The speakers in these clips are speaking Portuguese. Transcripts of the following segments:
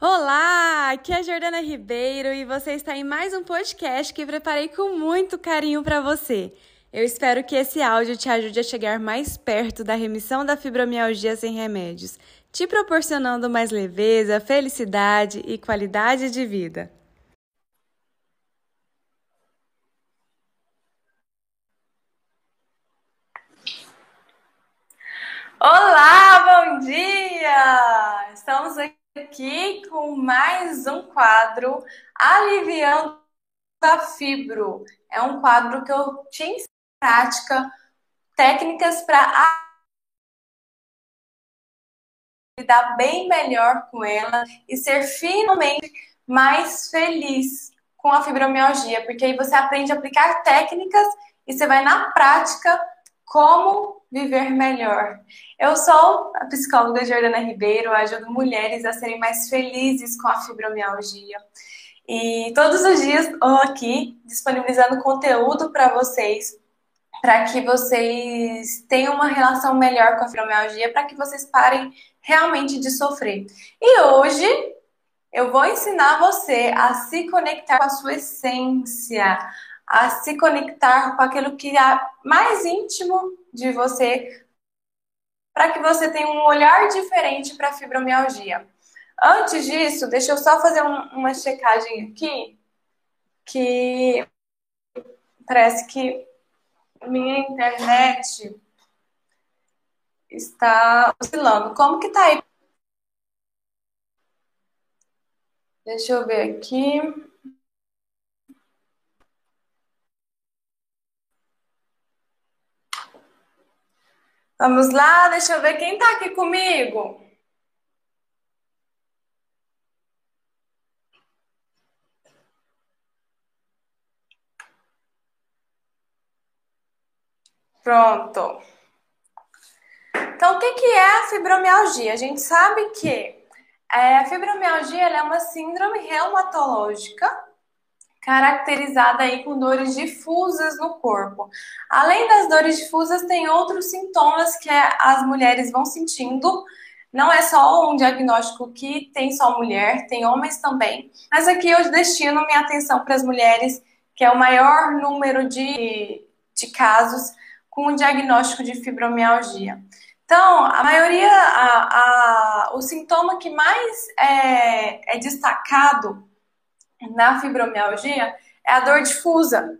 Olá, aqui é a Jordana Ribeiro e você está em mais um podcast que preparei com muito carinho para você. Eu espero que esse áudio te ajude a chegar mais perto da remissão da fibromialgia sem remédios, te proporcionando mais leveza, felicidade e qualidade de vida. Olá, bom dia! Estamos aqui aqui com mais um quadro Aliviando a Fibro. É um quadro que eu te ensino prática técnicas para lidar bem melhor com ela e ser finalmente mais feliz com a fibromialgia, porque aí você aprende a aplicar técnicas e você vai na prática como viver melhor. Eu sou a psicóloga Jordana Ribeiro, ajudo mulheres a serem mais felizes com a fibromialgia. E todos os dias estou aqui disponibilizando conteúdo para vocês, para que vocês tenham uma relação melhor com a fibromialgia, para que vocês parem realmente de sofrer. E hoje eu vou ensinar você a se conectar com a sua essência, a se conectar com aquilo que é mais íntimo de você, para que você tenha um olhar diferente para a fibromialgia. Antes disso, deixa eu só fazer um, uma checagem aqui, que parece que minha internet está oscilando. Como que tá aí? Deixa eu ver aqui. Vamos lá, deixa eu ver quem está aqui comigo. Pronto. Então, o que, que é a fibromialgia? A gente sabe que é, a fibromialgia é uma síndrome reumatológica caracterizada aí com dores difusas no corpo. Além das dores difusas, tem outros sintomas que as mulheres vão sentindo. Não é só um diagnóstico que tem só mulher, tem homens também. Mas aqui eu destino minha atenção para as mulheres, que é o maior número de, de casos com o diagnóstico de fibromialgia. Então, a maioria, a, a, o sintoma que mais é, é destacado na fibromialgia é a dor difusa.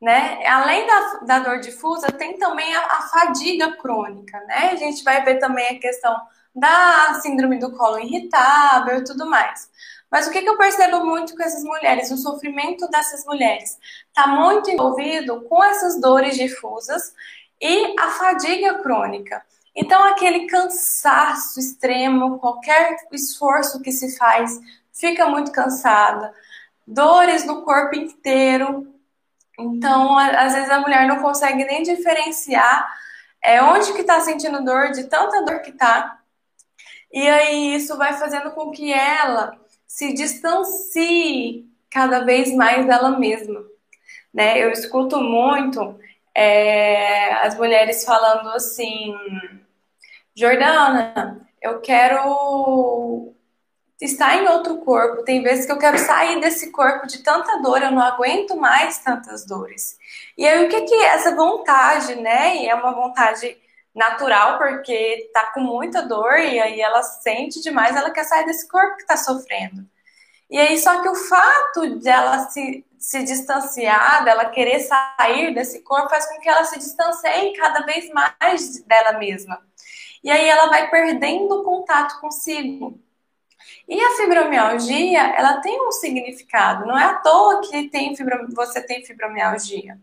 Né? Além da, da dor difusa, tem também a, a, fadiga crônica, né? A gente vai ver também a questão da síndrome do colo irritável e tudo mais. Mas o que, que eu percebo muito com essas mulheres? O sofrimento dessas mulheres está muito envolvido com essas dores difusas e a fadiga crônica. Então, aquele cansaço extremo, qualquer esforço que se faz fica muito cansada, dores no corpo inteiro. Então, às vezes a mulher não consegue nem diferenciar é, onde que está sentindo dor, de tanta dor que tá. E aí isso vai fazendo com que ela se distancie cada vez mais dela mesma. Né? Eu escuto muito é, as mulheres falando assim, Jordana, eu quero estar em outro corpo. Tem vezes que eu quero sair desse corpo de tanta dor, eu não aguento mais tantas dores. E aí, o que, que é essa vontade, né? E é uma vontade natural, porque tá com muita dor e aí ela sente demais, ela quer sair desse corpo que tá sofrendo. E aí, só que o fato dela se, se distanciar, dela querer sair desse corpo, faz com que ela se distancie cada vez mais dela mesma. E aí ela vai perdendo contato consigo. E a fibromialgia, ela tem um significado. Não é à toa que tem fibrom... você tem fibromialgia.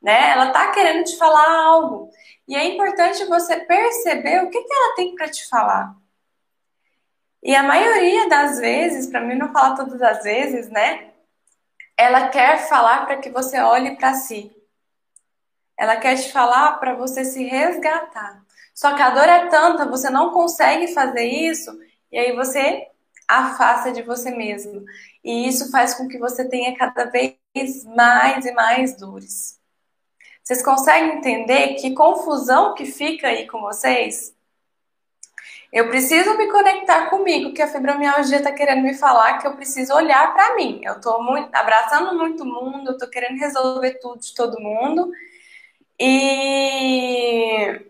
Né? Ela está querendo te falar algo. E é importante você perceber o que, que ela tem para te falar. E a maioria das vezes, para mim não falar todas as vezes, né? Ela quer falar para que você olhe para si. Ela quer te falar para você se resgatar. Só que a dor é tanta, você não consegue fazer isso, e aí você afasta de você mesmo. E isso faz com que você tenha cada vez mais e mais dores. Vocês conseguem entender que confusão que fica aí com vocês? Eu preciso me conectar comigo, que a fibromialgia está querendo me falar que eu preciso olhar para mim. Eu estou abraçando muito mundo, eu estou querendo resolver tudo de todo mundo. E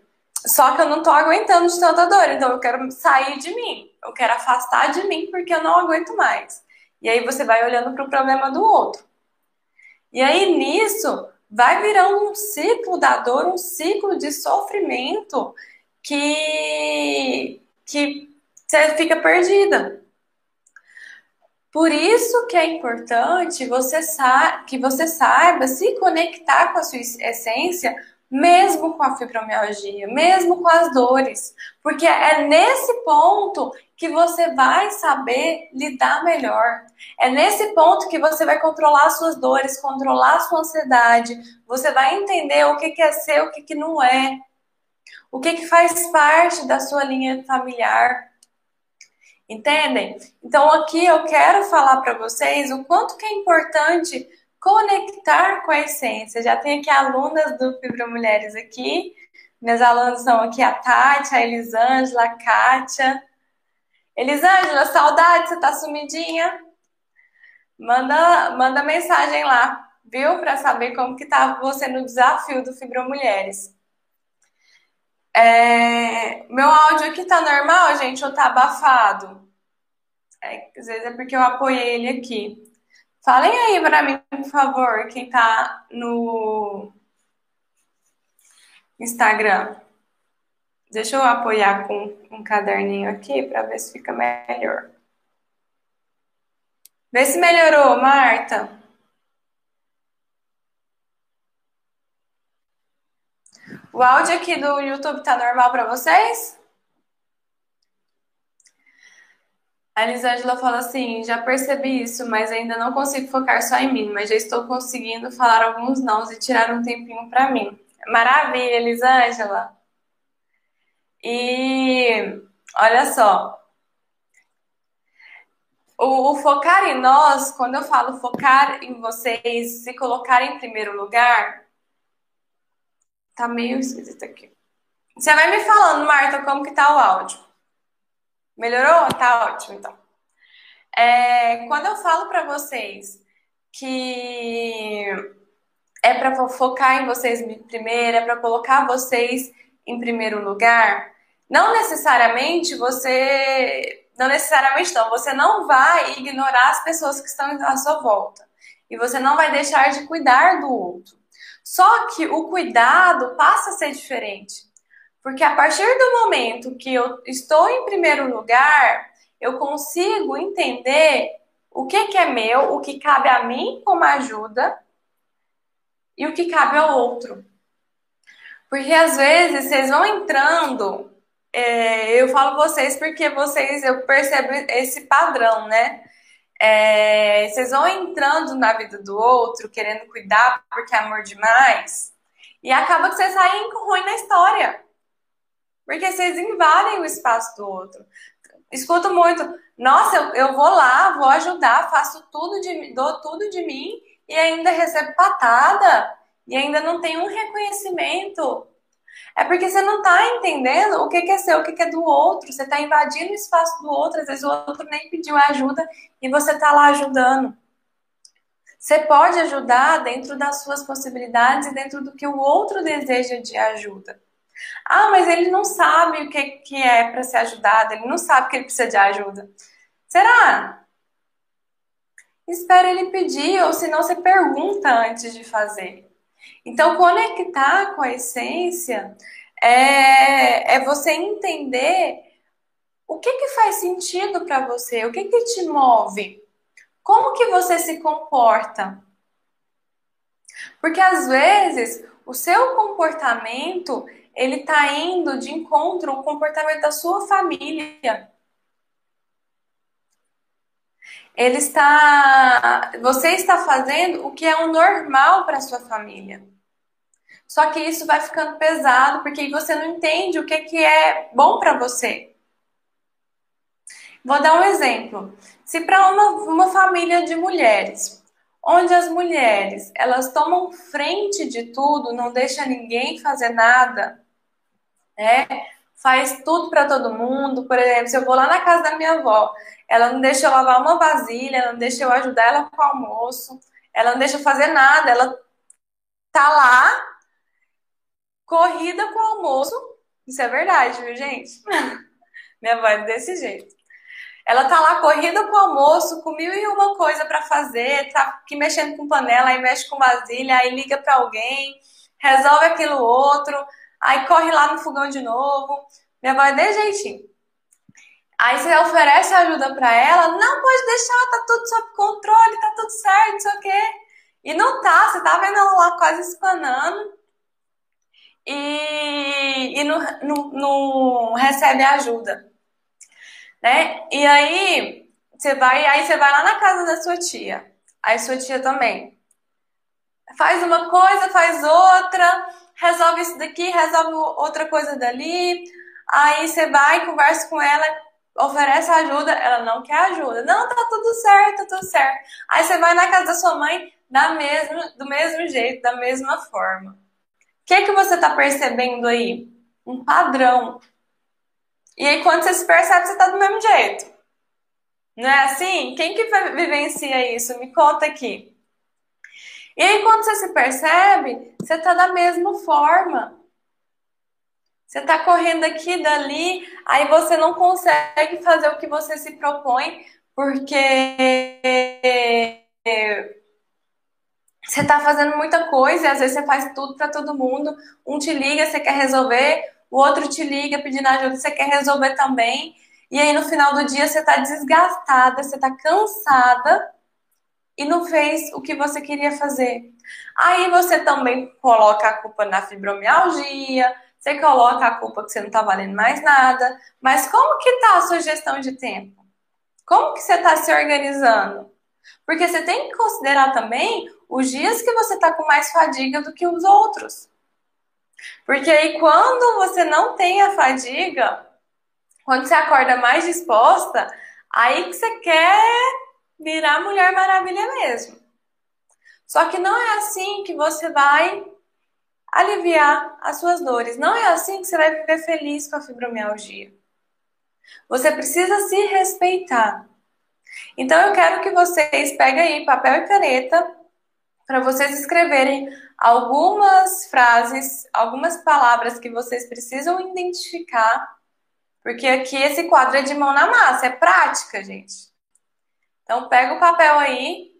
só que eu não estou aguentando de tanta dor, então eu quero sair de mim. Eu quero afastar de mim porque eu não aguento mais. E aí você vai olhando para o problema do outro. E aí nisso vai virando um ciclo da dor, um ciclo de sofrimento que que você fica perdida. Por isso que é importante você que você saiba se conectar com a sua essência, mesmo com a fibromialgia, mesmo com as dores, porque é nesse ponto que você vai saber lidar melhor. É nesse ponto que você vai controlar suas dores, controlar sua ansiedade, você vai entender o que é ser, o que não é, o que, que faz parte da sua linha familiar. Entendem? Então aqui eu quero falar para vocês o quanto que é importante conectar com a essência. Já tem aqui alunas do Fibra Mulheres aqui. Minhas alunas são aqui a Tati, a Elisângela, a Kátia. Elisângela, saudade, você tá sumidinha? Manda, manda mensagem lá, viu? Para saber como que tá você no desafio do Fibra Mulheres. É, meu áudio aqui tá normal, gente, ou tá abafado? É, às vezes é porque eu apoiei ele aqui. Falem aí pra mim, por favor, quem tá no Instagram. Deixa eu apoiar com um caderninho aqui para ver se fica melhor. Vê se melhorou, Marta. O áudio aqui do YouTube tá normal para vocês? A Elisângela fala assim: já percebi isso, mas ainda não consigo focar só em mim, mas já estou conseguindo falar alguns nãos e tirar um tempinho para mim. Maravilha, Elisângela! E olha só, o, o, focar em nós, quando eu falo focar em vocês, se colocar em primeiro lugar, Tá meio esquisito aqui. Você vai me falando, Marta, como que tá o áudio. Melhorou? Tá ótimo, então. É, quando eu falo para vocês que é para focar em vocês primeiro, é para colocar vocês em primeiro lugar, não necessariamente você, não necessariamente não, você não vai ignorar as pessoas que estão à sua volta e você não vai deixar de cuidar do outro. Só que o cuidado passa a ser diferente. Porque a partir do momento que eu estou em primeiro lugar, eu consigo entender o que, que é meu, o que cabe a mim como ajuda e o que cabe ao outro. Porque às vezes vocês vão entrando, é, eu falo vocês porque vocês, eu percebo esse padrão, né? É, vocês vão entrando na vida do outro, querendo cuidar porque é amor demais, e acaba que vocês saem ruim na história. Porque vocês invadem o espaço do outro. Escuto muito, nossa, eu, eu vou lá, vou ajudar, faço tudo de dou tudo de mim e ainda recebo patada e ainda não tenho um reconhecimento. É porque você não está entendendo o que é seu, o que é do outro. Você está invadindo o espaço do outro. Às vezes o outro nem pediu ajuda e você está lá ajudando. Você pode ajudar dentro das suas possibilidades e dentro do que o outro deseja de ajuda. Ah, mas ele não sabe o que, que é para ser ajudado, ele não sabe que ele precisa de ajuda. Será? Espera ele pedir, ou se não, você pergunta antes de fazer. Então, conectar com a essência é, é você entender o que, que faz sentido para você, o que, que te move, como que você se comporta. Porque às vezes o seu comportamento ele está indo de encontro ao comportamento da sua família. Ele está, você está fazendo o que é o normal para sua família. Só que isso vai ficando pesado porque você não entende o que, que é bom para você. Vou dar um exemplo. Se para uma, uma família de mulheres, onde as mulheres elas tomam frente de tudo, não deixa ninguém fazer nada, né? faz tudo para todo mundo. Por exemplo, se eu vou lá na casa da minha avó, ela não deixa eu lavar uma vasilha, ela não deixa eu ajudar ela com o almoço, ela não deixa eu fazer nada, ela tá lá corrida com o almoço. Isso é verdade, viu, gente? minha avó é desse jeito. Ela tá lá corrida com o almoço, com mil e uma coisa para fazer, tá aqui mexendo com panela, aí mexe com vasilha, aí liga para alguém, resolve aquilo outro, aí corre lá no fogão de novo. Minha avó é de jeitinho. Aí você oferece ajuda para ela, não pode deixar, tá tudo sob controle, tá tudo certo, não sei o quê. E não tá, você tá vendo ela lá quase espanando e, e não, não, não recebe ajuda. Né? E aí você vai, aí você vai lá na casa da sua tia. Aí sua tia também faz uma coisa, faz outra, resolve isso daqui, resolve outra coisa dali. Aí você vai, conversa com ela, oferece ajuda, ela não quer ajuda. Não, tá tudo certo, tá tudo certo. Aí você vai na casa da sua mãe da mesmo, do mesmo jeito, da mesma forma. O que, que você está percebendo aí? Um padrão. E aí, quando você se percebe, você está do mesmo jeito. Não é assim? Quem que vivencia isso? Me conta aqui. E aí, quando você se percebe, você está da mesma forma. Você está correndo aqui dali, aí você não consegue fazer o que você se propõe, porque você está fazendo muita coisa e às vezes você faz tudo para todo mundo. Um te liga, você quer resolver, o outro te liga pedindo ajuda, você quer resolver também. E aí no final do dia você está desgastada, você está cansada e não fez o que você queria fazer. Aí você também coloca a culpa na fibromialgia, você coloca a culpa que você não está valendo mais nada. Mas como que tá a sua gestão de tempo? Como que você está se organizando? Porque você tem que considerar também os dias que você está com mais fadiga do que os outros. Porque aí quando você não tem a fadiga, quando você acorda mais disposta, aí que você quer virar Mulher Maravilha mesmo. Só que não é assim que você vai aliviar as suas dores. Não é assim que você vai viver feliz com a fibromialgia. Você precisa se respeitar. Então eu quero que vocês peguem aí papel e caneta para vocês escreverem algumas frases, algumas palavras que vocês precisam identificar, porque aqui esse quadro é de mão na massa, é prática, gente. Então pega o papel aí,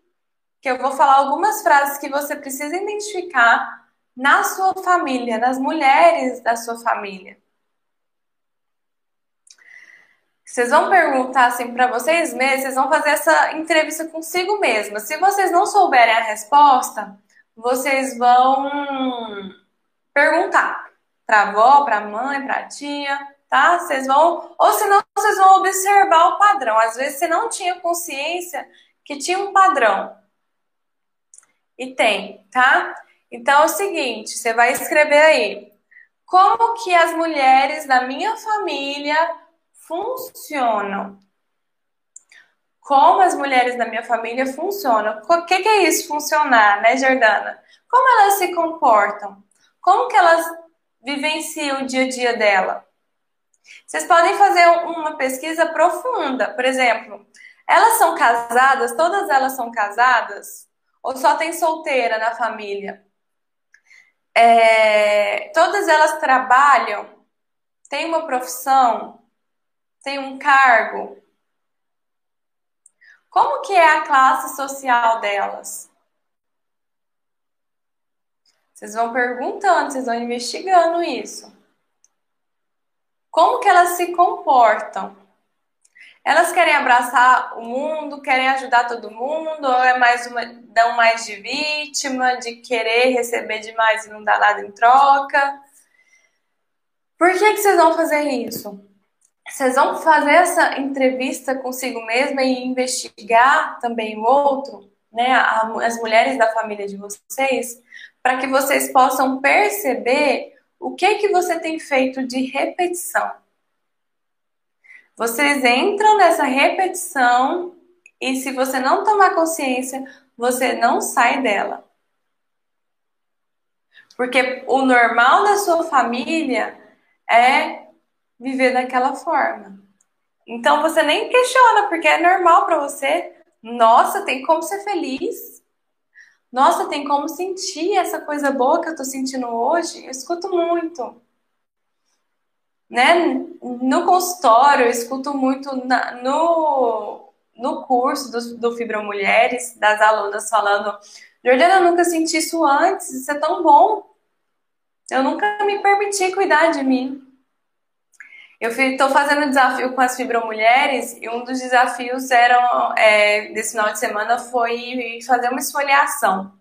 que eu vou falar algumas frases que você precisa identificar na sua família, nas mulheres da sua família. Vocês vão perguntar assim para vocês mesmos, vocês vão fazer essa entrevista consigo mesma. Se vocês não souberem a resposta, vocês vão perguntar para avó, para mãe, para tia, tá? Vocês vão, ou senão vocês vão observar o padrão. Às vezes você não tinha consciência que tinha um padrão. E tem, tá? Então é o seguinte, você vai escrever aí: como que as mulheres da minha família funcionam. Como as mulheres da minha família funcionam. O que, que é isso, funcionar, né, Jordana? Como elas se comportam? Como que elas vivenciam o dia a dia dela? Vocês podem fazer uma pesquisa profunda. Por exemplo, elas são casadas? Todas elas são casadas? Ou só tem solteira na família? É, todas elas trabalham? Têm uma profissão? tem um cargo? Como que é a classe social delas? Vocês vão perguntando, vocês vão investigando isso. Como que elas se comportam? Elas querem abraçar o mundo, querem ajudar todo mundo, ou é mais uma, dão mais de vítima, de querer receber demais e não dar nada em troca? Por que, que vocês vão fazer isso? vocês vão fazer essa entrevista consigo mesma e investigar também o outro, né, as mulheres da família de vocês, para que vocês possam perceber o que que você tem feito de repetição. Vocês entram nessa repetição e se você não tomar consciência, você não sai dela. Porque o normal da sua família é viver daquela forma. Então você nem questiona, porque é normal para você. Nossa, tem como ser feliz. Nossa, tem como sentir essa coisa boa que eu tô sentindo hoje. Eu escuto muito. Né? No consultório, eu escuto muito na, no, no curso do, do Fibra Mulheres, das alunas falando: Jordana, eu nunca senti isso antes, isso é tão bom. Eu nunca me permiti cuidar de mim. Eu estou fazendo desafio com as fibromulheres e um dos desafios era, é, desse final de semana foi fazer uma esfoliação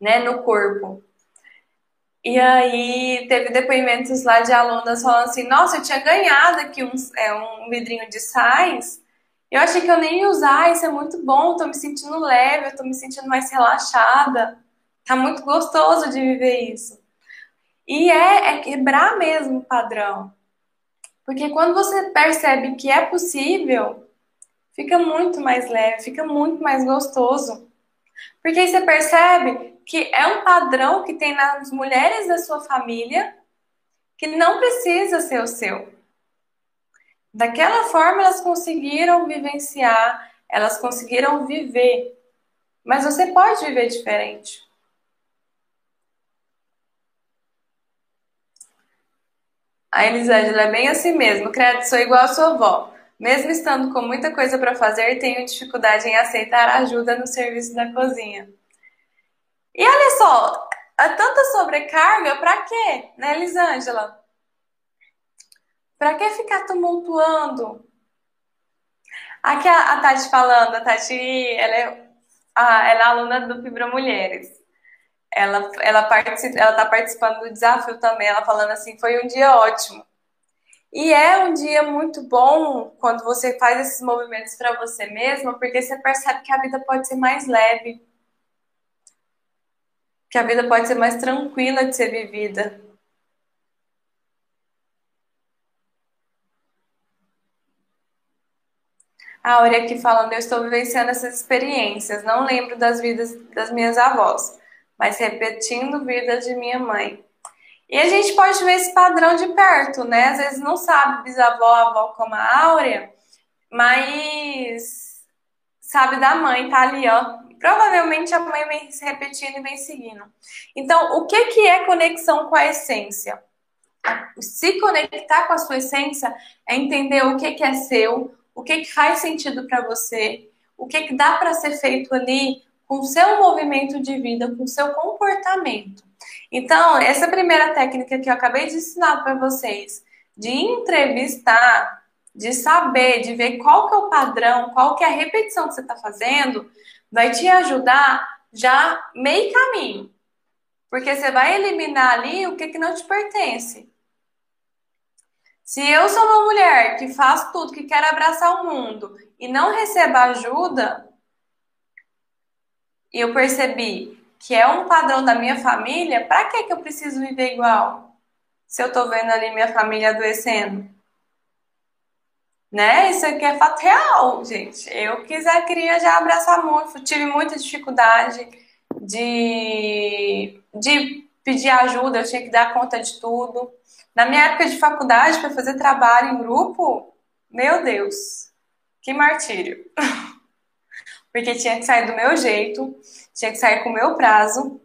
né, no corpo. E aí teve depoimentos lá de alunas falando assim, nossa, eu tinha ganhado aqui um, é, um vidrinho de sais, eu achei que eu nem ia usar, isso é muito bom, tô me sentindo leve, eu tô me sentindo mais relaxada. Tá muito gostoso de viver isso. E é, é quebrar mesmo o padrão. Porque quando você percebe que é possível, fica muito mais leve, fica muito mais gostoso. Porque aí você percebe que é um padrão que tem nas mulheres da sua família que não precisa ser o seu. Daquela forma elas conseguiram vivenciar, elas conseguiram viver. Mas você pode viver diferente. A Elisângela é bem assim mesmo. Credo, sou igual a sua avó. Mesmo estando com muita coisa para fazer, tenho dificuldade em aceitar ajuda no serviço da cozinha. E olha só, a tanta sobrecarga, para quê, né, Elisângela? Para que ficar tumultuando? Aqui a, a Tati falando, a Tati, ela é, a, ela é aluna do Fibra Mulheres ela ela participa, ela tá participando do desafio também, ela falando assim, foi um dia ótimo. E é um dia muito bom quando você faz esses movimentos para você mesma, porque você percebe que a vida pode ser mais leve. Que a vida pode ser mais tranquila de ser vivida. A Áurea aqui falando, eu estou vivenciando essas experiências, não lembro das vidas das minhas avós mas repetindo vida de minha mãe. E a gente pode ver esse padrão de perto, né? Às vezes não sabe bisavó, avó como a Áurea, mas sabe da mãe, tá ali, ó. Provavelmente a mãe vem se repetindo e vem seguindo. Então, o que, que é conexão com a essência? Se conectar com a sua essência é entender o que, que é seu, o que, que faz sentido para você, o que, que dá para ser feito ali com seu movimento de vida, com seu comportamento. Então, essa primeira técnica que eu acabei de ensinar para vocês, de entrevistar, de saber, de ver qual que é o padrão, qual que é a repetição que você está fazendo, vai te ajudar já meio caminho. Porque você vai eliminar ali o que, que não te pertence. Se eu sou uma mulher que faz tudo, que quer abraçar o mundo e não receba ajuda, e eu percebi que é um padrão da minha família, para que que eu preciso viver igual? Se eu tô vendo ali minha família adoecendo. Né? Isso aqui é fato real, gente. Eu quiser, queria já abraçar muito, tive muita dificuldade de, de pedir ajuda, eu tinha que dar conta de tudo. Na minha época de faculdade, para fazer trabalho em grupo, meu Deus, que martírio. porque tinha que sair do meu jeito, tinha que sair com o meu prazo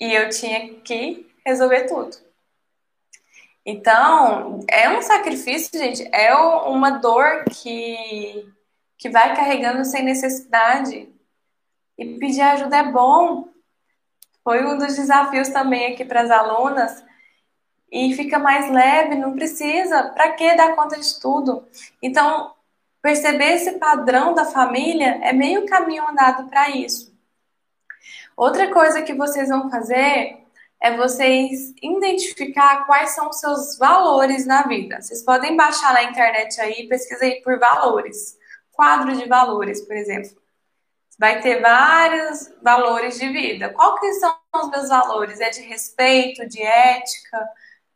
e eu tinha que resolver tudo. Então, é um sacrifício, gente, é uma dor que, que vai carregando sem necessidade. E pedir ajuda é bom. Foi um dos desafios também aqui para as alunas. E fica mais leve, não precisa. Para que dar conta de tudo? Então, Perceber esse padrão da família é meio caminho andado para isso. Outra coisa que vocês vão fazer é vocês identificar quais são os seus valores na vida. Vocês podem baixar na internet aí, pesquisa aí por valores. Quadro de valores, por exemplo. Vai ter vários valores de vida. Qual que são os meus valores? É de respeito, de ética,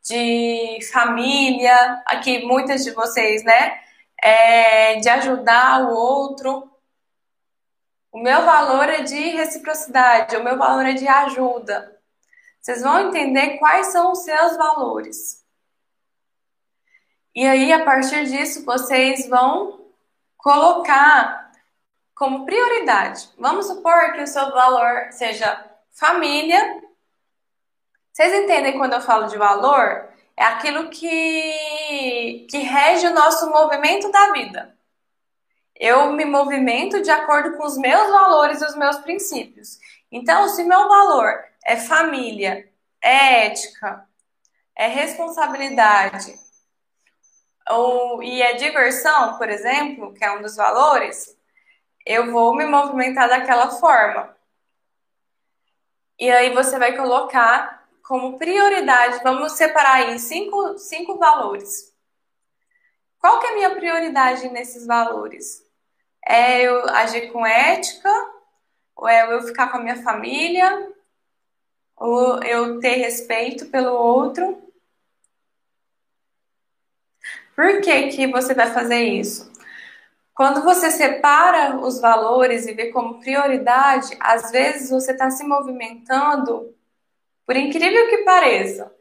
de família. Aqui muitas de vocês, né? é, de ajudar o outro. O meu valor é de reciprocidade, o meu valor é de ajuda. Vocês vão entender quais são os seus valores. E aí, a partir disso, vocês vão colocar como prioridade. Vamos supor que o seu valor seja família. Vocês entendem quando eu falo de valor? É aquilo que, que rege o nosso movimento da vida. Eu me movimento de acordo com os meus valores e os meus princípios. Então, se meu valor é família, é ética, é responsabilidade ou, e é diversão, por exemplo, que é um dos valores, eu vou me movimentar daquela forma. E aí você vai colocar como prioridade, vamos separar em cinco, cinco valores. Qual que é a minha prioridade nesses valores? É eu agir com ética? Ou é eu ficar com a minha família? Ou eu ter respeito pelo outro? Por que, que você vai fazer isso? Quando você separa os valores e vê como prioridade, às vezes você está se movimentando, por incrível que pareça,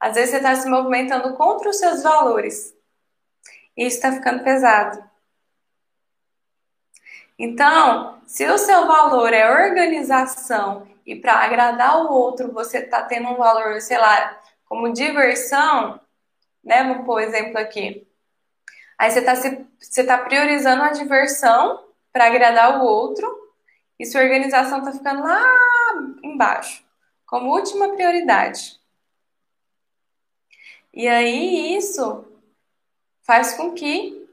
às vezes você está se movimentando contra os seus valores. E isso está ficando pesado. Então, se o seu valor é organização e para agradar o outro você está tendo um valor, sei lá, como diversão, né? Vou pôr exemplo aqui. Aí você está você tá priorizando a diversão para agradar o outro e sua organização está ficando lá embaixo, como última prioridade. E aí isso faz com que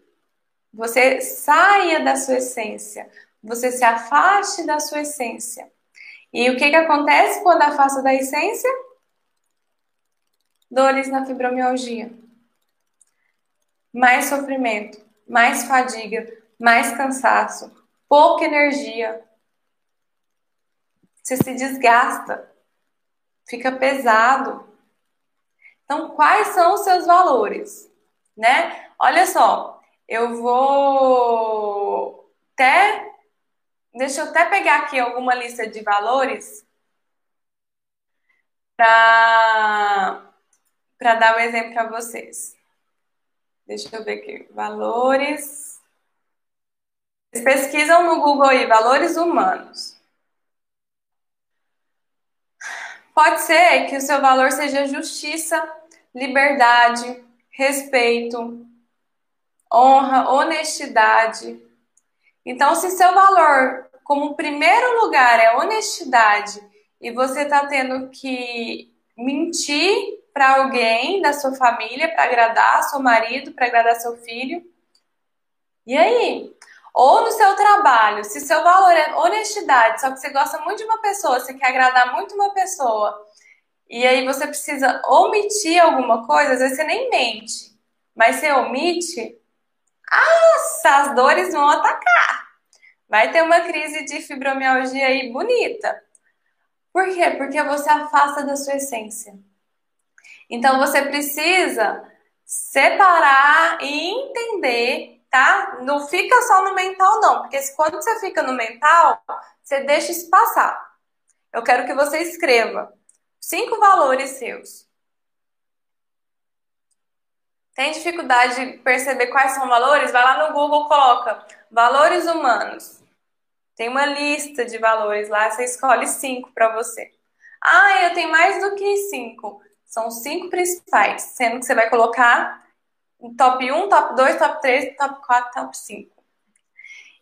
você saia da sua essência, você se afaste da sua essência. E o que, que acontece quando afasta da essência? Dores na fibromialgia mais sofrimento, mais fadiga, mais cansaço, pouca energia. Você se desgasta, fica pesado. Então, quais são os seus valores? Né? Olha só, eu vou até. Deixa eu até pegar aqui alguma lista de valores para dar um exemplo para vocês. Deixa eu ver aqui. Valores. Vocês pesquisam no Google aí, valores humanos. Pode ser que o seu valor seja justiça, liberdade, respeito, honra, honestidade. Então, se seu valor, como primeiro lugar, é honestidade e você está tendo que mentir para alguém da sua família, para agradar seu marido, para agradar seu filho. E aí? Ou no seu trabalho, se seu valor é honestidade, só que você gosta muito de uma pessoa, você quer agradar muito uma pessoa, e aí você precisa omitir alguma coisa, às vezes você nem mente, mas você omite, ah, as dores vão atacar. Vai ter uma crise de fibromialgia aí bonita. Por quê? Porque você afasta da sua essência. Então você precisa separar e entender, tá? Não fica só no mental, não, porque quando você fica no mental, você deixa isso passar. Eu quero que você escreva cinco valores seus. Tem dificuldade de perceber quais são valores? Vai lá no Google, coloca valores humanos. Tem uma lista de valores lá, você escolhe cinco para você. Ah, eu tenho mais do que cinco. São cinco principais, sendo que você vai colocar top 1, top 2, top 3, top 4, top 5.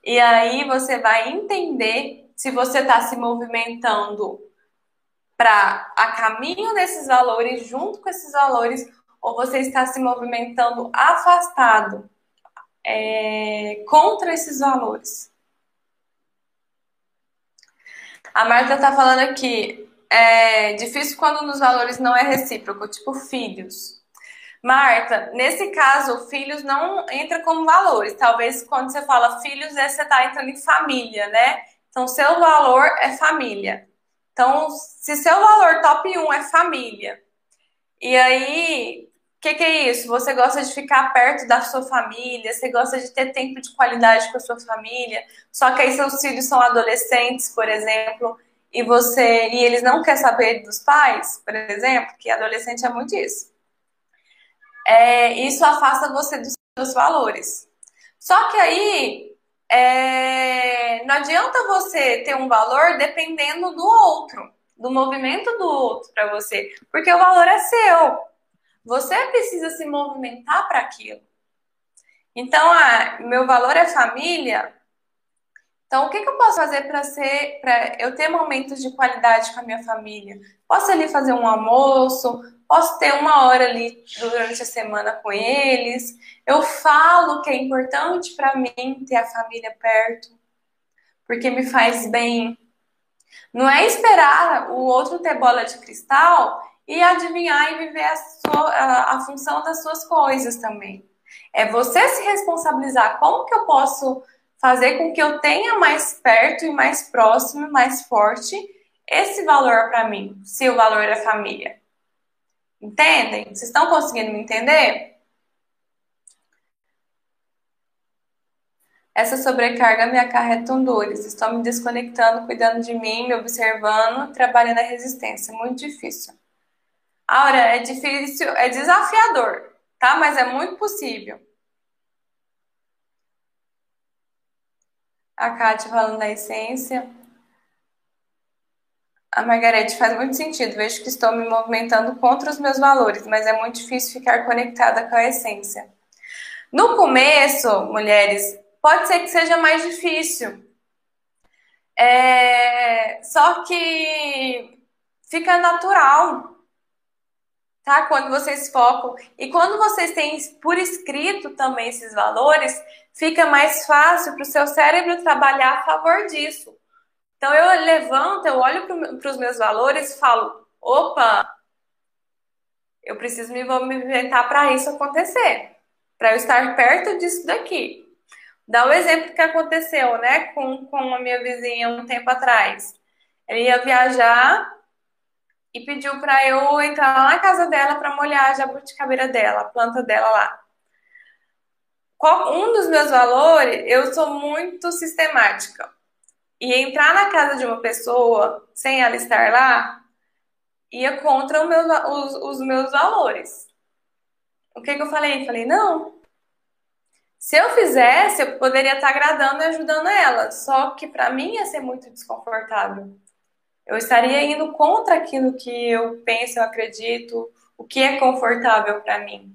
E aí você vai entender se você está se movimentando para a caminho desses valores, junto com esses valores, ou você está se movimentando afastado é, contra esses valores. A Marta está falando aqui, é difícil quando nos valores não é recíproco, tipo filhos. Marta, nesse caso, filhos não entra como valores. Talvez quando você fala filhos, é, você está entrando em família, né? Então, seu valor é família. Então, se seu valor top 1 é família, e aí, que, que é isso? Você gosta de ficar perto da sua família, você gosta de ter tempo de qualidade com a sua família, só que aí seus filhos são adolescentes, por exemplo, e você e eles não querem saber dos pais, por exemplo, que adolescente é muito isso. é, isso afasta você dos seus valores. Só que aí é, não adianta você ter um valor dependendo do outro, do movimento do outro para você, porque o valor é seu. Você precisa se movimentar para aquilo. Então, ah, meu valor é família. Então, o que, que eu posso fazer para ser, para eu ter momentos de qualidade com a minha família? Posso ali fazer um almoço, posso ter uma hora ali durante a semana com eles. Eu falo que é importante para mim ter a família perto, porque me faz bem. Não é esperar o outro ter bola de cristal e adivinhar e viver a, sua, a, a função das suas coisas também. É você se responsabilizar. Como que eu posso fazer com que eu tenha mais perto e mais próximo, mais forte esse valor para mim, se o valor é família? Entendem? Vocês estão conseguindo me entender? Essa sobrecarga me acarreta dores. Estou me desconectando, cuidando de mim, me observando, trabalhando a resistência. Muito difícil. Aura, é difícil, é desafiador, tá? Mas é muito possível. A Kátia falando da essência. A Margarete faz muito sentido. Vejo que estou me movimentando contra os meus valores, mas é muito difícil ficar conectada com a essência. No começo, mulheres, pode ser que seja mais difícil. É... Só que fica natural tá? Quando vocês focam e quando vocês têm por escrito também esses valores, fica mais fácil para o seu cérebro trabalhar a favor disso. Então eu levanto, eu olho para os meus valores falo: opa, eu preciso me movimentar para isso acontecer, para eu estar perto disso daqui. Dá o exemplo que aconteceu, né, com, com a minha vizinha um tempo atrás. Ele ia viajar e pediu para eu entrar lá na casa dela para molhar a jabuticabeira dela, a planta dela lá. Um dos meus valores, eu sou muito sistemática. E entrar na casa de uma pessoa sem ela estar lá ia contra meu, os, os, meus valores. O que, que eu falei? Falei, não. Se eu fizesse, eu poderia estar agradando e ajudando ela. Só que para mim ia ser muito desconfortável eu estaria indo contra aquilo que eu penso, eu acredito, o que é confortável para mim.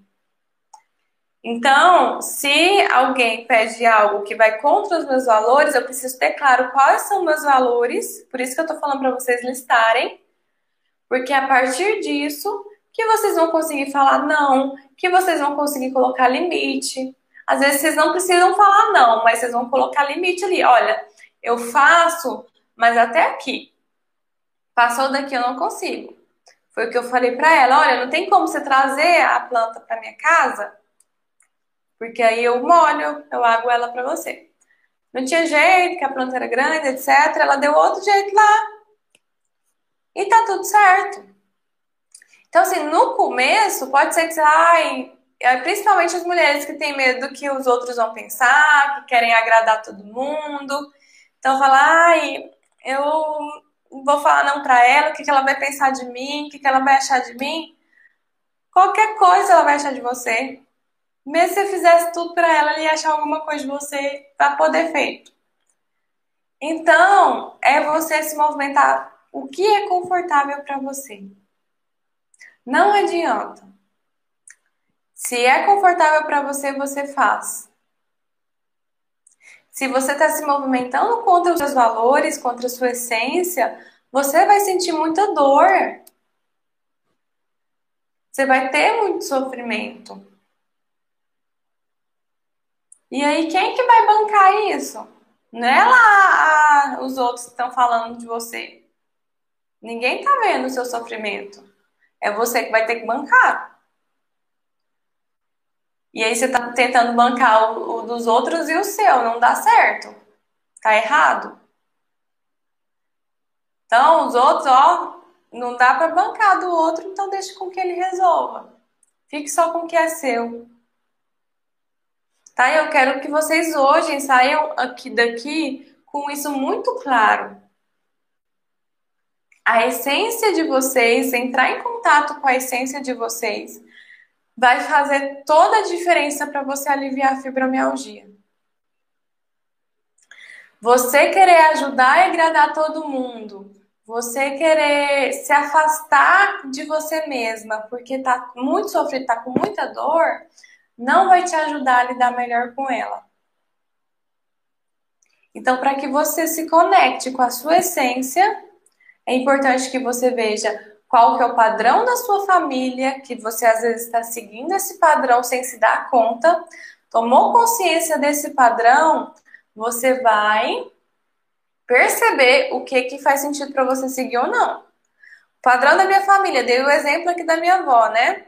Então, se alguém pede algo que vai contra os meus valores, eu preciso ter claro quais são meus valores, por isso que eu estou falando para vocês listarem, porque a partir disso que vocês vão conseguir falar não, que vocês vão conseguir colocar limite. Às vezes vocês não precisam falar não, mas vocês vão colocar limite ali. Olha, eu faço, mas até aqui. Passou daqui eu não consigo. Foi o que eu falei para ela, olha, não tem como você trazer a planta para minha casa, porque aí eu molho, eu água ela para você. Não tinha jeito, que a planta era grande, etc. Ela deu outro jeito lá. E tá tudo certo. Então, assim, no começo, pode ser que, ai, principalmente as mulheres que têm medo do que os outros vão pensar, que querem agradar todo mundo. Então, falar, ai, eu vou falar não para ela, o que, que ela vai pensar de mim, o que, que ela vai achar de mim. Qualquer coisa ela vai achar de você. Mesmo se você fizesse tudo para ela, ela ia achar alguma coisa de você para poder feito. Então, é você se movimentar o que é confortável para você. Não adianta. Se é confortável para você, você faz. Se você está se movimentando contra os seus valores, contra a sua essência, você vai sentir muita dor. Você vai ter muito sofrimento. E aí, quem que vai bancar isso? Não é lá ah, os outros que estão falando de você. Ninguém tá vendo o seu sofrimento. É você que vai ter que bancar. E aí você tá tentando bancar o, o dos outros e o seu, não dá certo. Tá errado. Então, os outros, ó, não dá para bancar do outro, então deixa com que ele resolva. Fique só com o que é seu. Tá? Eu quero que vocês hoje saiam aqui daqui com isso muito claro. A essência de vocês, entrar em contato com a essência de vocês, vai fazer toda a diferença para você aliviar a fibromialgia. Você querer ajudar e agradar todo mundo, você querer se afastar de você mesma porque tá muito sofrido, tá com muita dor, não vai te ajudar a lidar melhor com ela. Então, para que você se conecte com a sua essência, é importante que você veja qual que é o padrão da sua família, que você às vezes está seguindo esse padrão sem se dar conta. Tomou consciência desse padrão, você vai perceber o que que faz sentido para você seguir ou não. O padrão da minha família, dei o exemplo aqui da minha avó, né?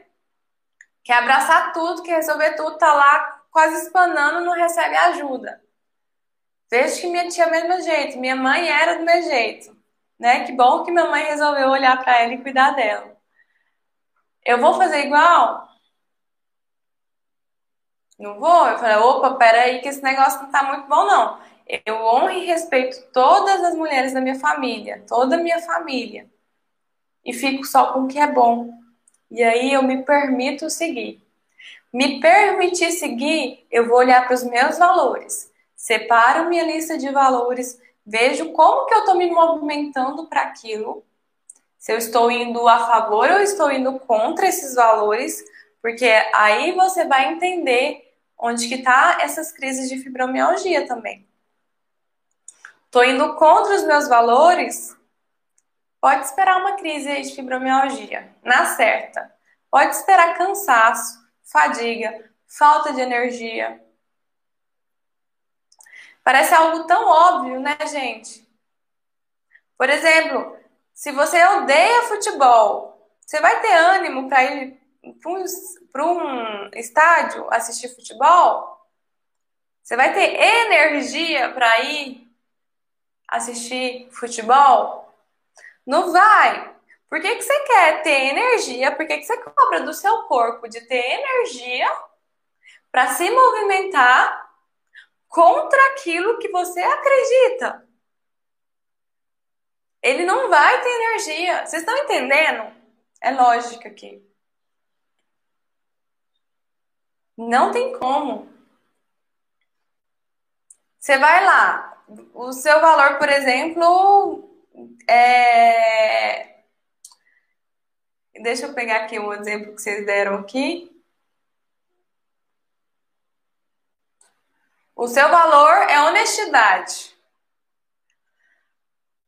Quer abraçar tudo, quer resolver tudo, tá lá quase espanando, não recebe ajuda. Vejo que minha tia é do mesmo jeito, minha mãe era do meu jeito, né? Que bom que minha mãe resolveu olhar para ela e cuidar dela. Eu vou fazer igual? Não vou? Eu falei, opa, peraí que esse negócio não tá muito bom, não. Eu honro e respeito todas as mulheres da minha família, toda a minha família. E fico só com o que é bom. E aí eu me permito seguir. Me permitir seguir, eu vou olhar para os meus valores. Separo minha lista de valores, vejo como que eu estou me movimentando para aquilo. Se eu estou indo a favor ou estou indo contra esses valores, porque aí você vai entender onde que tá essas crises de fibromialgia também. Tô indo contra os meus valores, pode esperar uma crise de fibromialgia, na certa. Pode esperar cansaço, fadiga, falta de energia. Parece algo tão óbvio, né, gente? Por exemplo, se você odeia futebol, você vai ter ânimo para ir para um estádio assistir futebol? Você vai ter energia para ir assistir futebol? Não vai. Por que, que você quer ter energia? Por que, que você cobra do seu corpo de ter energia para se movimentar contra aquilo que você acredita? Ele não vai ter energia. Vocês estão entendendo? É lógica aqui. Não tem como. Você vai lá, o seu valor, por exemplo, é. Deixa eu pegar aqui um exemplo que vocês deram aqui. O seu valor é honestidade.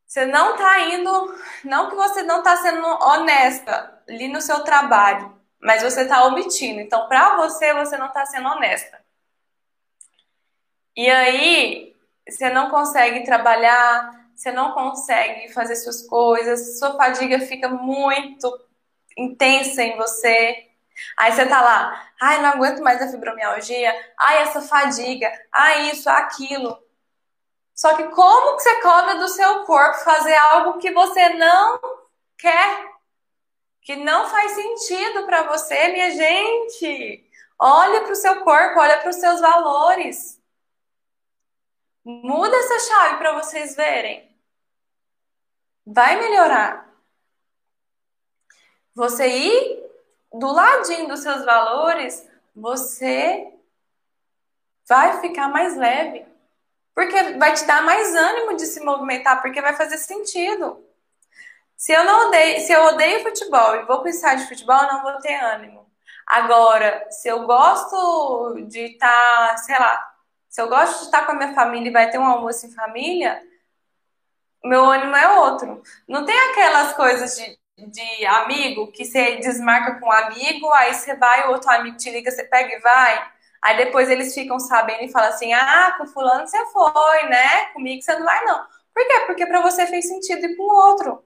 Você não está indo, não que você não está sendo honesta ali no seu trabalho, mas você está omitindo. Então, para você, você não está sendo honesta. E aí, você não consegue trabalhar, você não consegue fazer suas coisas, sua fadiga fica muito intensa em você. Aí você tá lá, ai, não aguento mais a fibromialgia, ai, essa fadiga, ai, isso, aquilo. Só que como que você cobra do seu corpo fazer algo que você não quer? que não faz sentido para você, minha gente. Olha para o seu corpo, olha para os seus valores. Muda essa chave para vocês verem. Vai melhorar. Você ir do ladinho dos seus valores, você vai ficar mais leve. Porque vai te dar mais ânimo de se movimentar, porque vai fazer sentido. Se eu não odeio, se eu odeio futebol e vou para o estádio de futebol, eu não vou ter ânimo. Agora, se eu gosto de estar, tá, sei lá, se eu gosto de estar com a minha família e vai ter um almoço em família, meu ânimo é outro. Não tem aquelas coisas de, de amigo que você desmarca com um amigo, aí você vai, o outro amigo te liga, você pega e vai. Aí depois eles ficam sabendo e falam assim: ah, com fulano você foi, né? Comigo você não vai, não. Por quê? Porque para você fez sentido ir com o outro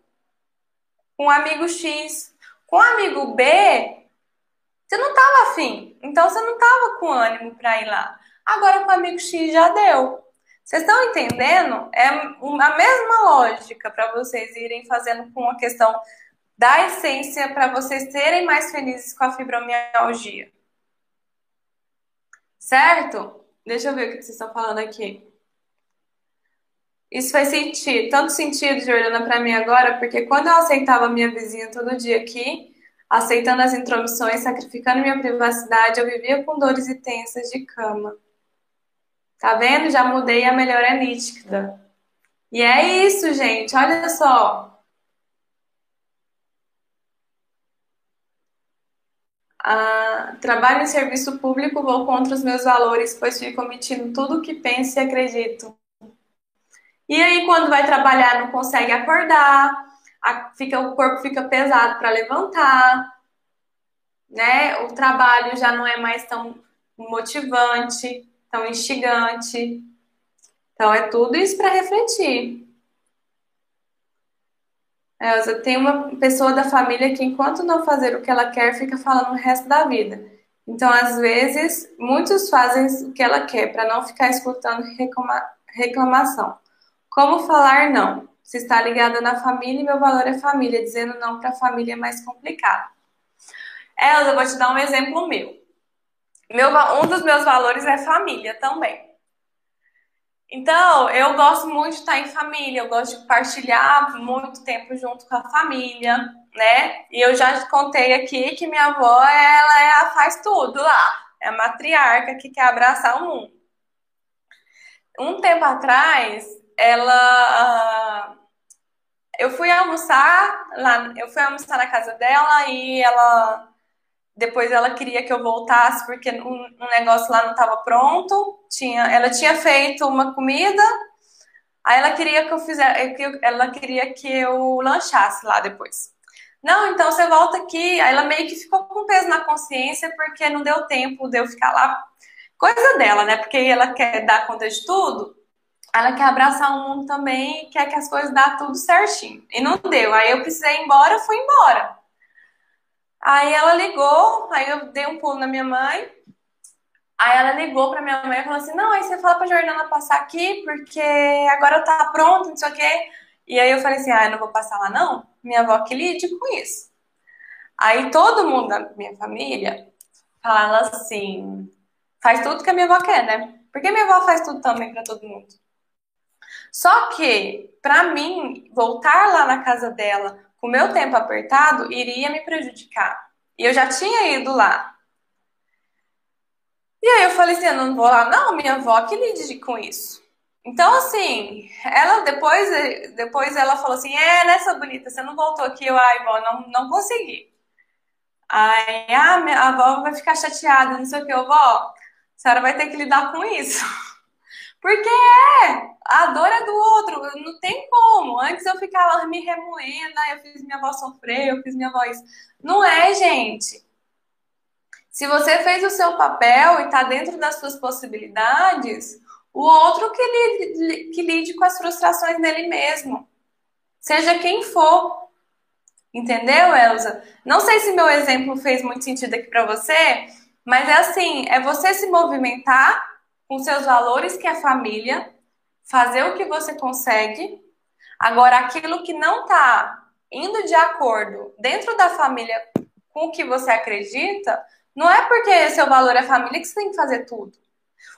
com o amigo X. Com o amigo B, você não estava afim. Então você não estava com ânimo para ir lá. Agora com o amigo X já deu. Vocês estão entendendo? É a mesma lógica para vocês irem fazendo com a questão da essência para vocês serem mais felizes com a fibromialgia. Certo? Deixa eu ver o que vocês estão falando aqui. Isso faz sentido, tanto sentido, Jordana, para mim agora, porque quando eu aceitava minha vizinha todo dia aqui, Aceitando as intromissões, sacrificando minha privacidade, eu vivia com dores e tensas de cama. Tá vendo? Já mudei, a melhora é nítida. E é isso, gente. Olha só. Ah, trabalho em serviço público, vou contra os meus valores, pois fico omitindo tudo o que penso e acredito. E aí, quando vai trabalhar, não consegue acordar, a, fica, o corpo fica pesado para levantar, né? O trabalho já não é mais tão motivante, tão instigante. Então, é tudo isso para refletir. Elza, tem uma pessoa da família que, enquanto não fazer o que ela quer, fica falando o resto da vida. Então, às vezes, muitos fazem o que ela quer para não ficar escutando reclama reclamação. Como falar não? Se está ligada na família meu valor é família, dizendo não para a família é mais complicado. Elza, vou te dar um exemplo meu. meu. Um dos meus valores é família também. Então, eu gosto muito de estar em família, eu gosto de partilhar muito tempo junto com a família, né? E eu já contei aqui que minha avó, ela é a, faz tudo lá. É a matriarca que quer abraçar o mundo. Um tempo atrás, ela eu fui almoçar lá, eu fui almoçar na casa dela e ela depois ela queria que eu voltasse porque um, negócio lá não estava pronto. Tinha, ela tinha feito uma comida, aí ela queria que eu fizesse, ela queria que eu lanchasse lá depois. Não, então você volta aqui. Aí ela meio que ficou com peso na consciência porque não deu tempo de eu ficar lá. Coisa dela, né? Porque ela quer dar conta de tudo. Ela quer abraçar o mundo também, quer que as coisas dá tudo certinho. E não deu. Aí eu precisei ir embora, fui embora. Aí ela ligou, aí eu dei um pulo na minha mãe. Aí ela ligou pra minha mãe e falou assim: Não, aí você fala pra Jordana passar aqui, porque agora tá pronto, não sei o quê. E aí eu falei assim: Ah, eu não vou passar lá não? Minha avó que lide com isso. Aí todo mundo da minha família fala assim: Faz tudo que a minha avó quer, né? Porque minha avó faz tudo também pra todo mundo. Só que, pra mim, voltar lá na casa dela com o meu tempo apertado, iria me prejudicar. E eu já tinha ido lá. E aí eu falei assim, eu não vou lá, não, minha avó que lide com isso. Então, assim, ela depois, depois ela falou assim, é, né, bonita, você não voltou aqui, eu, ai, vó, não, não consegui. Aí, ah, minha avó vai ficar chateada, não sei o que, eu, vó, a senhora vai ter que lidar com isso. Porque é, a dor é do outro, não tem como. Antes eu ficava me remoendo, eu fiz minha avó sofrer, eu fiz minha voz. Não é, gente. Se você fez o seu papel e está dentro das suas possibilidades, o outro que lide, que lide com as frustrações dele mesmo. Seja quem for. Entendeu, Elza? Não sei se meu exemplo fez muito sentido aqui para você, mas é assim, é você se movimentar com seus valores, que é família, fazer o que você consegue. Agora, aquilo que não está indo de acordo dentro da família com o que você acredita, não é porque seu valor é família que você tem que fazer tudo.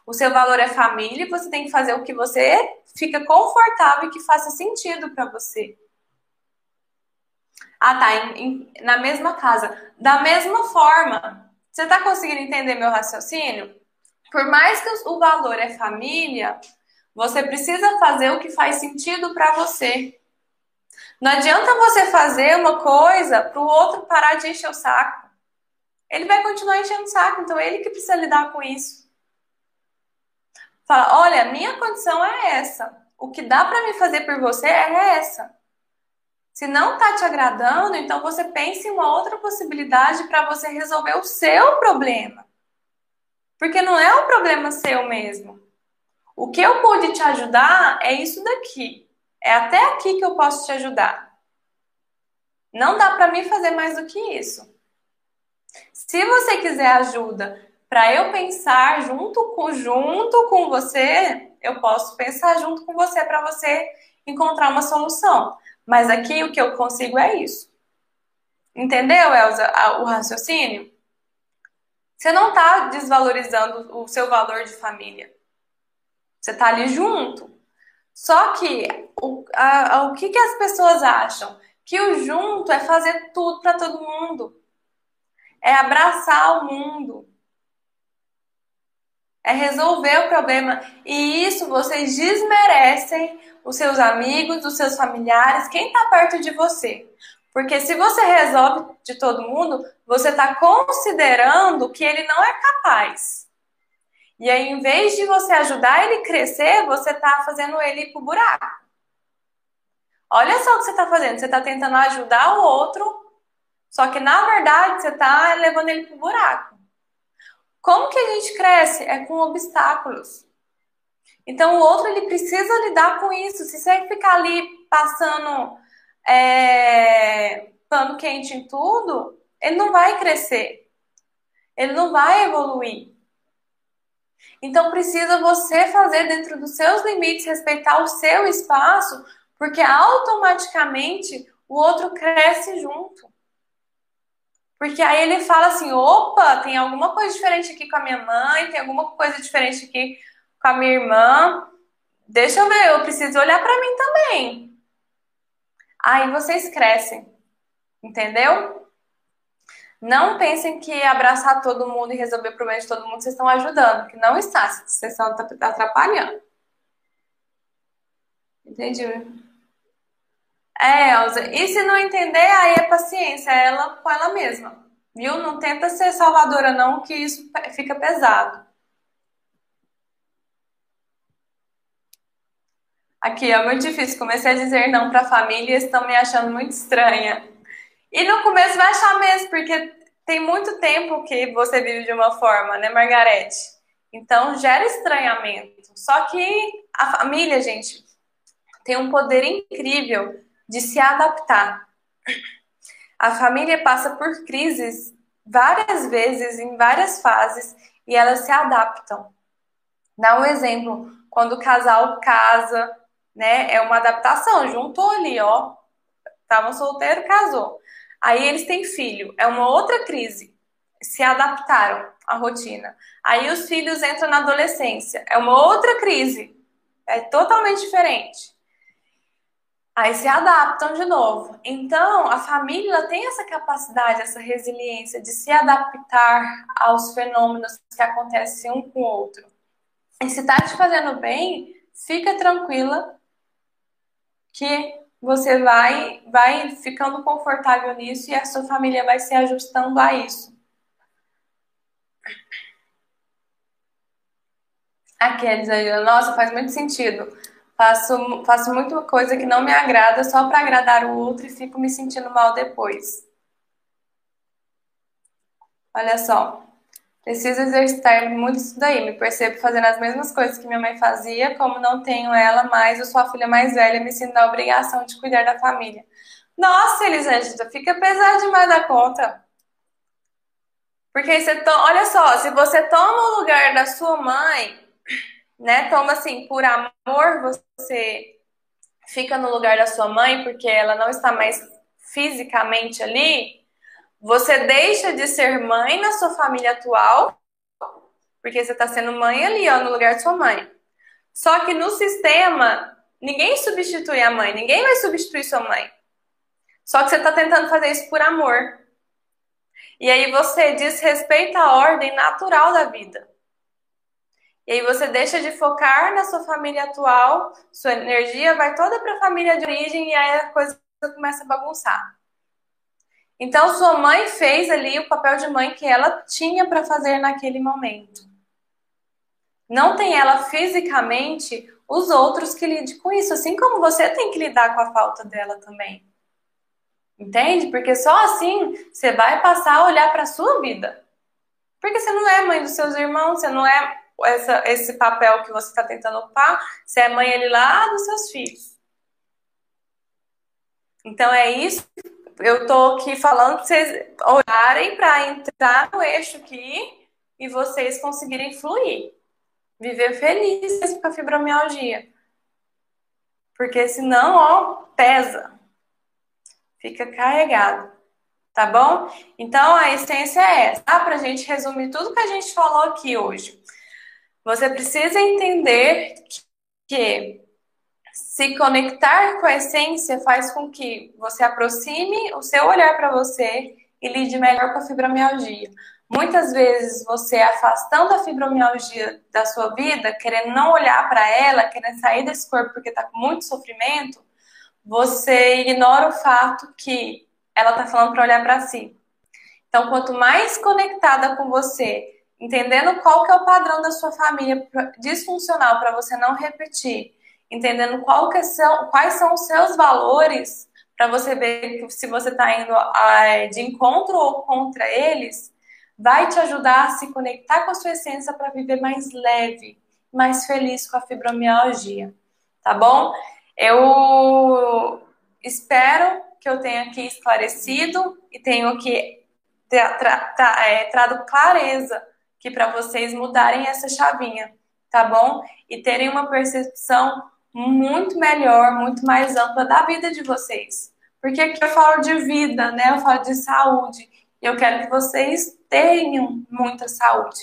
O seu valor é família e você tem que fazer o que você fica confortável e que faça sentido para você. Ah, tá. Em, em, na mesma casa. Da mesma forma. Você está conseguindo entender meu raciocínio? Por mais que o valor é família, você precisa fazer o que faz sentido para você. Não adianta você fazer uma coisa para o outro parar de encher o saco. Ele vai continuar enchendo o saco, então ele que precisa lidar com isso. Fala, olha, minha condição é essa. O que dá para me fazer por você é essa. Se não está te agradando, então você pense em uma outra possibilidade para você resolver o seu problema. Porque não é um problema seu mesmo. O que eu pude te ajudar é isso daqui. É até aqui que eu posso te ajudar. Não dá para mim fazer mais do que isso. Se você quiser ajuda para eu pensar junto com junto com você, eu posso pensar junto com você para você encontrar uma solução. Mas aqui o que eu consigo é isso. Entendeu, Elza, o raciocínio? Você não está desvalorizando o seu valor de família. Você está ali junto. Só que o, a, a, o que, que as pessoas acham? Que o junto é fazer tudo para todo mundo. é abraçar o mundo, é resolver o problema. E isso vocês desmerecem os seus amigos, os seus familiares, quem está perto de você. Porque se você resolve de todo mundo, você está considerando que ele não é capaz. E aí, em vez de você ajudar ele crescer, você está fazendo ele ir pro buraco. Olha só o que você está fazendo. Você está tentando ajudar o outro, só que na verdade você está levando ele pro buraco. Como que a gente cresce? É com obstáculos. Então o outro ele precisa lidar com isso. Se você ficar ali passando é, pano quente em tudo, ele não vai crescer. Ele não vai evoluir. Então precisa você fazer dentro dos seus limites, respeitar o seu espaço, porque automaticamente o outro cresce junto. Porque aí ele fala assim: opa, tem alguma coisa diferente aqui com a minha mãe, tem alguma coisa diferente aqui com a minha irmã. Deixa eu ver, eu preciso olhar para mim também. Aí vocês crescem, entendeu? Não pensem que abraçar todo mundo e resolver o problema de todo mundo vocês estão ajudando, que não está, vocês estão atrapalhando. Entendi. É, Elza. E se não entender, aí é paciência, é ela com ela mesma. Viu? Não tenta ser salvadora, não, que isso fica pesado. Aqui, é muito difícil. Comecei a dizer não para a família e estão me achando muito estranha. E no começo vai achar mesmo, porque tem muito tempo que você vive de uma forma, né, Margarete? Então gera estranhamento. Só que a família, gente, tem um poder incrível de se adaptar. A família passa por crises várias vezes, em várias fases, e elas se adaptam. Dá um exemplo, quando o casal casa, né? É uma adaptação, juntou ali, ó. Tava solteiro, casou. Aí eles têm filho, é uma outra crise. Se adaptaram à rotina. Aí os filhos entram na adolescência, é uma outra crise. É totalmente diferente. Aí se adaptam de novo. Então, a família tem essa capacidade, essa resiliência de se adaptar aos fenômenos que acontecem um com o outro. E se tá te fazendo bem, fica tranquila que você vai, vai ficando confortável nisso e a sua família vai se ajustando a isso. Aqueles aí, nossa, faz muito sentido. Faço, faço muita coisa que não me agrada só para agradar o outro e fico me sentindo mal depois. Olha só. Preciso exercitar muito isso daí. Me percebo fazendo as mesmas coisas que minha mãe fazia, como não tenho ela mais, eu sou a filha mais velha, me sinto na obrigação de cuidar da família. Nossa, Elisângela, fica pesado demais da conta. Porque você to... olha só, se você toma o lugar da sua mãe, né? Toma assim, por amor, você fica no lugar da sua mãe, porque ela não está mais fisicamente ali, você deixa de ser mãe na sua família atual, porque você está sendo mãe ali, ó, no lugar de sua mãe. Só que no sistema, ninguém substitui a mãe, ninguém vai substituir sua mãe. Só que você está tentando fazer isso por amor. E aí você desrespeita a ordem natural da vida. E aí você deixa de focar na sua família atual, sua energia vai toda para a família de origem e aí a coisa começa a bagunçar. Então, sua mãe fez ali o papel de mãe que ela tinha para fazer naquele momento. Não tem ela fisicamente os outros que lidem com isso, assim como você tem que lidar com a falta dela também. Entende? Porque só assim você vai passar a olhar para a sua vida. Porque você não é mãe dos seus irmãos, você não é essa, esse papel que você está tentando ocupar, você é mãe ali lá dos seus filhos. Então é isso eu tô aqui falando para vocês olharem para entrar no eixo aqui e vocês conseguirem fluir. Viver felizes com a fibromialgia. Porque senão, ó, pesa. Fica carregado. Tá bom? Então a essência é essa, tá? Pra gente resumir tudo que a gente falou aqui hoje. Você precisa entender que se conectar com a essência faz com que você aproxime o seu olhar para você e lide melhor com a fibromialgia. Muitas vezes você afastando a fibromialgia da sua vida, querendo não olhar para ela, querendo sair desse corpo porque está com muito sofrimento, você ignora o fato que ela está falando para olhar para si. Então, quanto mais conectada com você, entendendo qual que é o padrão da sua família disfuncional para você não repetir, entendendo que são, quais são os seus valores para você ver se você está indo de encontro ou contra eles, vai te ajudar a se conectar com a sua essência para viver mais leve, mais feliz com a fibromialgia, tá bom? Eu espero que eu tenha aqui esclarecido e tenho que tra tra é, trado clareza que para vocês mudarem essa chavinha, tá bom? E terem uma percepção muito melhor, muito mais ampla da vida de vocês. Porque aqui eu falo de vida, né? Eu falo de saúde. E eu quero que vocês tenham muita saúde.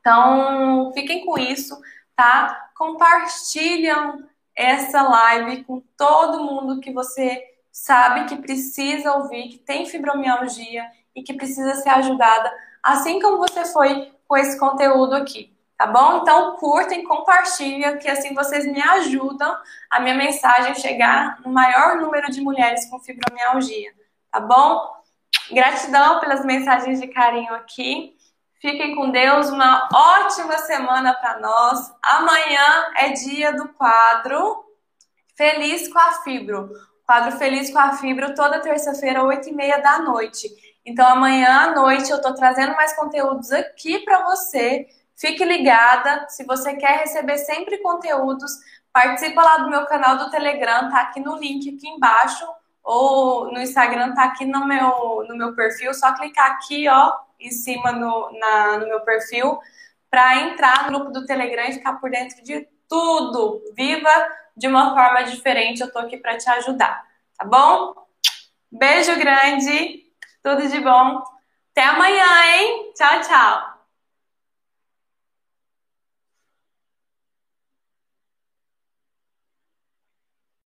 Então, fiquem com isso, tá? Compartilham essa live com todo mundo que você sabe que precisa ouvir, que tem fibromialgia e que precisa ser ajudada, assim como você foi com esse conteúdo aqui. Tá bom? Então curtem, compartilhem, que assim vocês me ajudam a minha mensagem chegar no maior número de mulheres com fibromialgia. Tá bom? Gratidão pelas mensagens de carinho aqui. Fiquem com Deus, uma ótima semana para nós. Amanhã é dia do quadro Feliz com a Fibro. Quadro Feliz com a Fibro toda terça-feira, 8 e meia da noite. Então amanhã à noite eu estou trazendo mais conteúdos aqui para você. Fique ligada. Se você quer receber sempre conteúdos, participa lá do meu canal do Telegram, tá aqui no link aqui embaixo ou no Instagram tá aqui no meu, no meu perfil, só clicar aqui, ó, em cima no, na, no meu perfil, para entrar no grupo do Telegram e ficar por dentro de tudo. Viva de uma forma diferente, eu tô aqui para te ajudar, tá bom? Beijo grande, tudo de bom. Até amanhã, hein? Tchau, tchau.